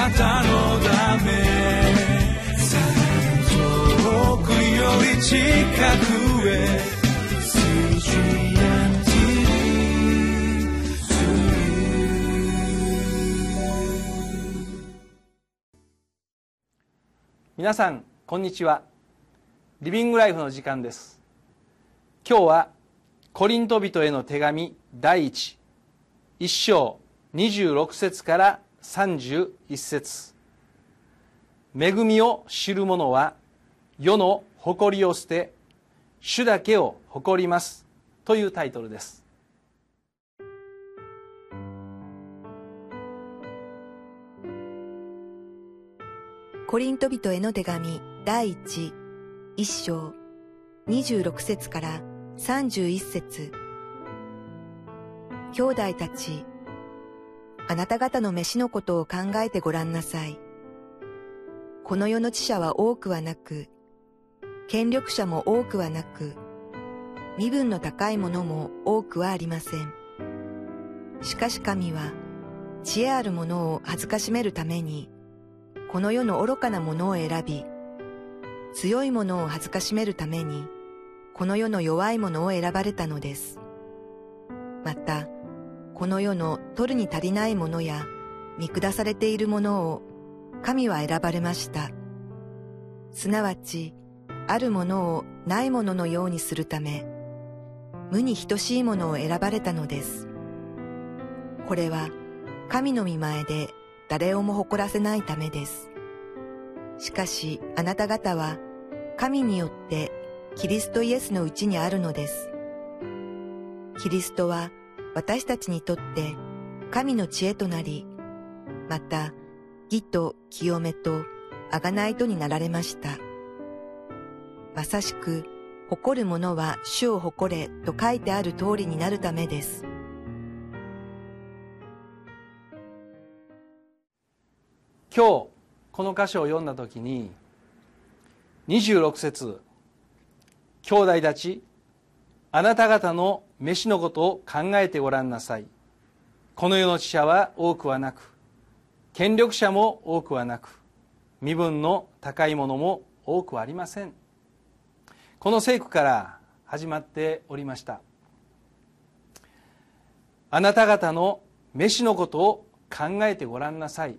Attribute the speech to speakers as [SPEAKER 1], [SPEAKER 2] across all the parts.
[SPEAKER 1] なたのため。遠くより近くへ。
[SPEAKER 2] 皆さんこんにちは。リビングライフの時間です。今日はコリント人への手紙第一一章26節から31節恵みを知る者は世の誇りを捨て主だけを誇りますというタイトルです。
[SPEAKER 3] コリント人への手紙第一一章26節から31節。兄弟たち、あなた方の飯のことを考えてごらんなさい。この世の知者は多くはなく、権力者も多くはなく、身分の高いものも多くはありません。しかし神は、知恵ある者を恥ずかしめるために、この世の愚かなものを選び、強いものを恥ずかしめるために、この世の弱いものを選ばれたのです。また、この世の取るに足りないものや見下されているものを神は選ばれました。すなわち、あるものをないもののようにするため、無に等しいものを選ばれたのです。これは神の見前で誰をも誇らせないためです。しかしあなた方は神によってキリストイエスのうちにあるのです。キリストは私たちにとって神の知恵となり、また義と清めと贖いとになられました。まさしく誇る者は主を誇れと書いてある通りになるためです。
[SPEAKER 2] 今日この箇所を読んだ時に26節兄弟たちあなた方の飯のことを考えてごらんなさい。この世の知者は多くはなく権力者も多くはなく身分の高いものも多くはありません。この聖句から始まっておりました。あなた方の飯のことを考えてごらんなさい。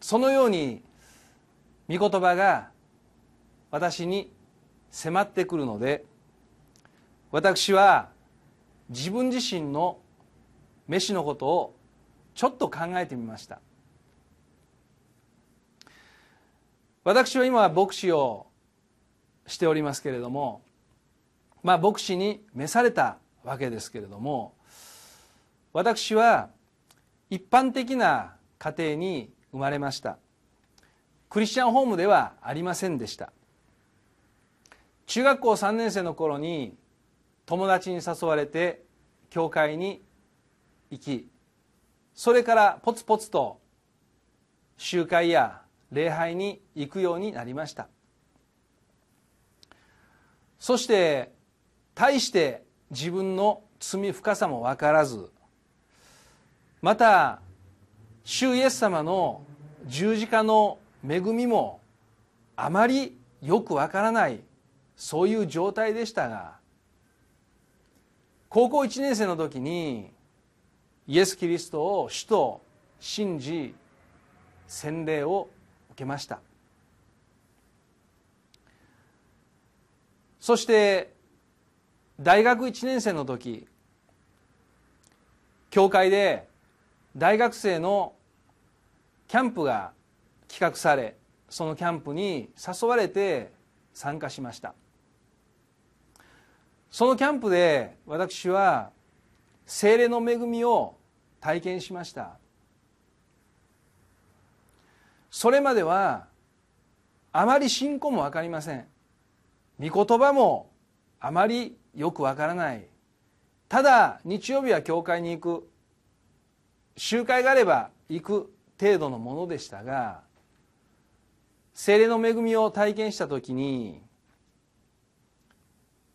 [SPEAKER 2] そのように御言葉が私に迫ってくるので私は自分自身の飯のことをちょっと考えてみました。私は今は牧師をしておりますけれどもまあ牧師に召されたわけですけれども私は一般的な家庭に生まれました。クリスチャンホームではありませんでした。中学校3年生の頃に友達に誘われて教会に行きそれからポツポツと集会や礼拝に行くようになりました。そして大して自分の罪深さも分からずまた主イエス様の十字架の恵みもあまりよくわからないそういう状態でしたが高校1年生の時にイエス・キリストを主と信じ洗礼を受けました。そして大学1年生の時教会で大学生のキャンプが企画されそのキャンプに誘われて参加しました。そのキャンプで私は精霊の恵みを体験しました。それまではあまり信仰も分かりません。御言葉もあまりよく分からない。ただ日曜日は教会に行く。集会があれば行く程度のものでしたが精霊の恵みを体験した時に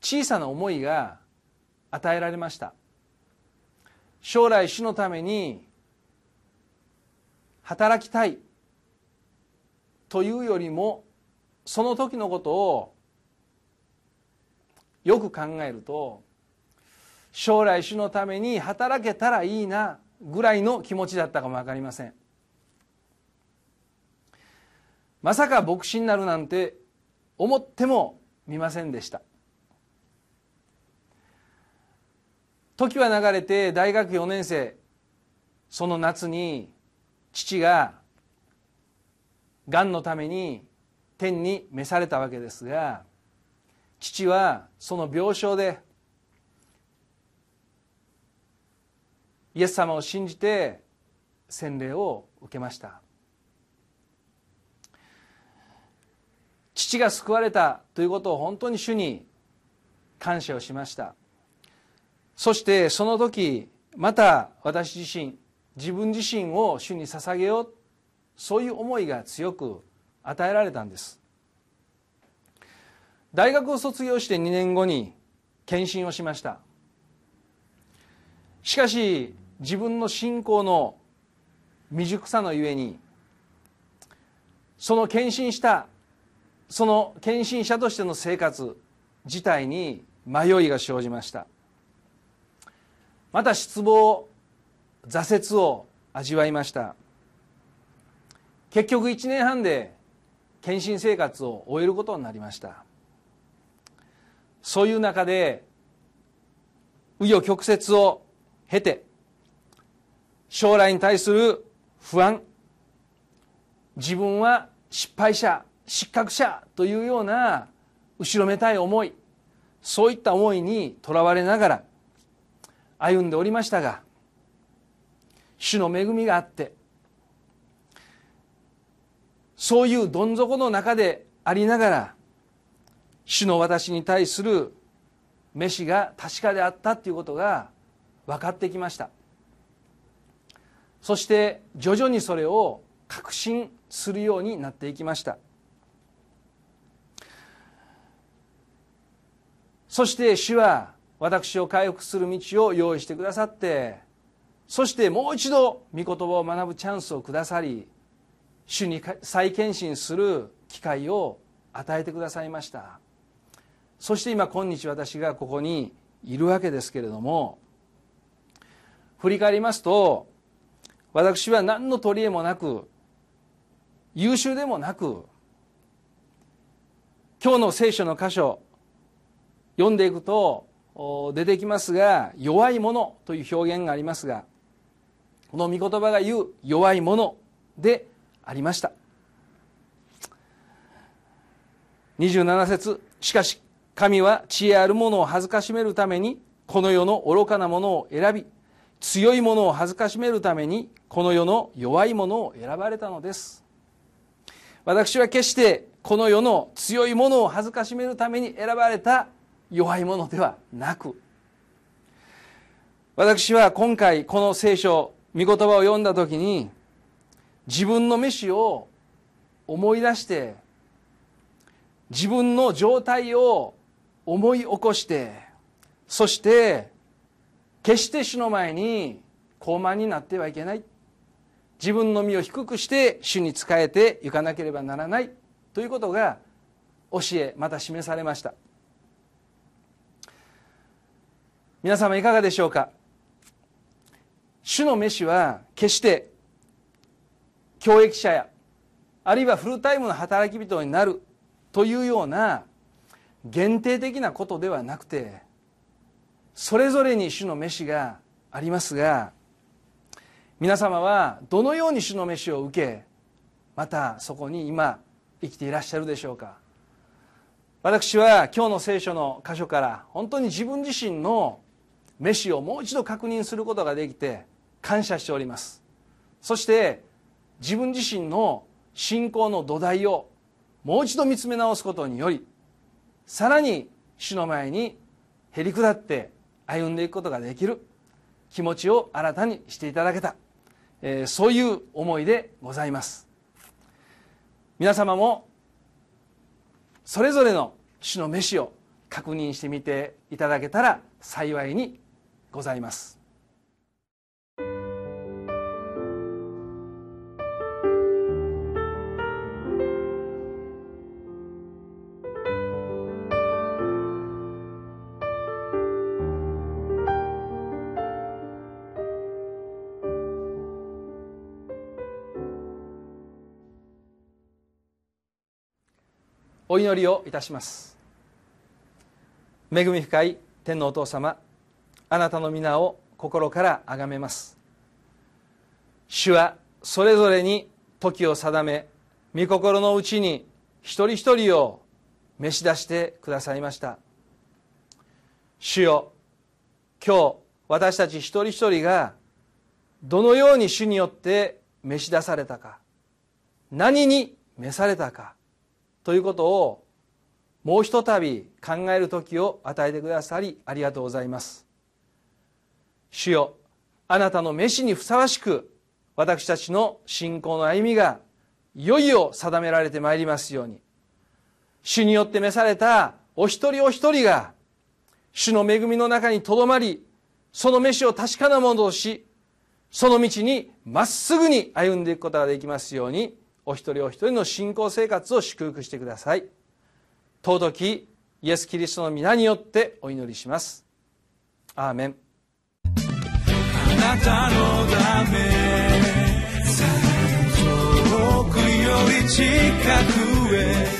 [SPEAKER 2] 小さな思いが与えられました。将来主のために働きたいというよりもその時のことをよく考えると将来主のために働けたらいいなぐらいの気持ちだったかも分かりません。まさか牧師になるなんて思ってもみませんでした。時は流れて大学4年生その夏に父ががんのために天に召されたわけですが父はその病床でイエス様を信じて洗礼を受けました。父が救われたということを本当に主に感謝をしました。そしてその時また私自身自分自身を主に捧げようそういう思いが強く与えられたんです。大学を卒業して2年後に献身をしました。しかし自分の信仰の未熟さのゆえにその献身したその献身者としての生活自体に迷いが生じました。また失望挫折を味わいました。結局1年半で献身生活を終えることになりました。そういう中で紆余曲折を経て将来に対する不安自分は失敗者失格者というような後ろめたい思いそういった思いにとらわれながら歩んでおりましたが主の恵みがあってそういうどん底の中でありながら主の私に対する飯が確かであったということが分かってきました。そして徐々にそれを確信するようになっていきました。そして主は私を回復する道を用意してくださってそしてもう一度御言葉を学ぶチャンスをくださり主に再献身する機会を与えてくださいました。そして今今日私がここにいるわけですけれども振り返りますと私は何の取り柄もなく優秀でもなく今日の聖書の箇所読んでいくと出てきますが弱いものという表現がありますがこの御言葉が言う弱いものでありました。27節しかし神は知恵ある者を恥ずかしめるためにこの世の愚かなものを選び強いものを恥ずかしめるためにこの世の弱いものを選ばれたのです。私は決してこの世の強いものを恥ずかしめるために選ばれた弱いものではなく。私は今回この聖書御言葉を読んだ時に自分の飯を思い出して自分の状態を思い起こしてそして決して主の前に高慢になってはいけない。自分の身を低くして主に仕えていかなければならない。ということが教えまた示されました。皆様いかがでしょうか？主の飯は決して教育者やあるいはフルタイムの働き人になるというような限定的なことではなくてそれぞれに主の飯がありますが皆様はどのように主の飯を受けまたそこに今生きていらっしゃるでしょうか？私は今日の聖書の箇所から本当に自分自身の飯をもう一度確認することができて感謝しております。そして自分自身の信仰の土台をもう一度見つめ直すことによりさらに主の前にへり下って歩んでいくことができる。気持ちを新たにしていただけた、えー、そういう思いでございます。皆様もそれぞれの主の飯を確認してみていただけたら幸いにございます。お祈りをいたします恵み深い天のお父様あなたの皆を心から崇めます。主はそれぞれに時を定め御心のうちに一人一人を召し出してくださいました。主よ今日私たち一人一人がどのように主によって召し出されたか何に召されたかということをもうひとたび考える時を与えてくださりありがとうございます。主よあなたの召しにふさわしく私たちの信仰の歩みがいよいよ定められてまいりますように。主によって召されたお一人お一人が主の恵みの中にとどまりその飯を確かなものとしその道にまっすぐに歩んでいくことができますようにお一人お一人の信仰生活を祝福してください。尊きイエス・キリストの皆によってお祈りします。アーメン。
[SPEAKER 1] なたのため。遠くより近くへ。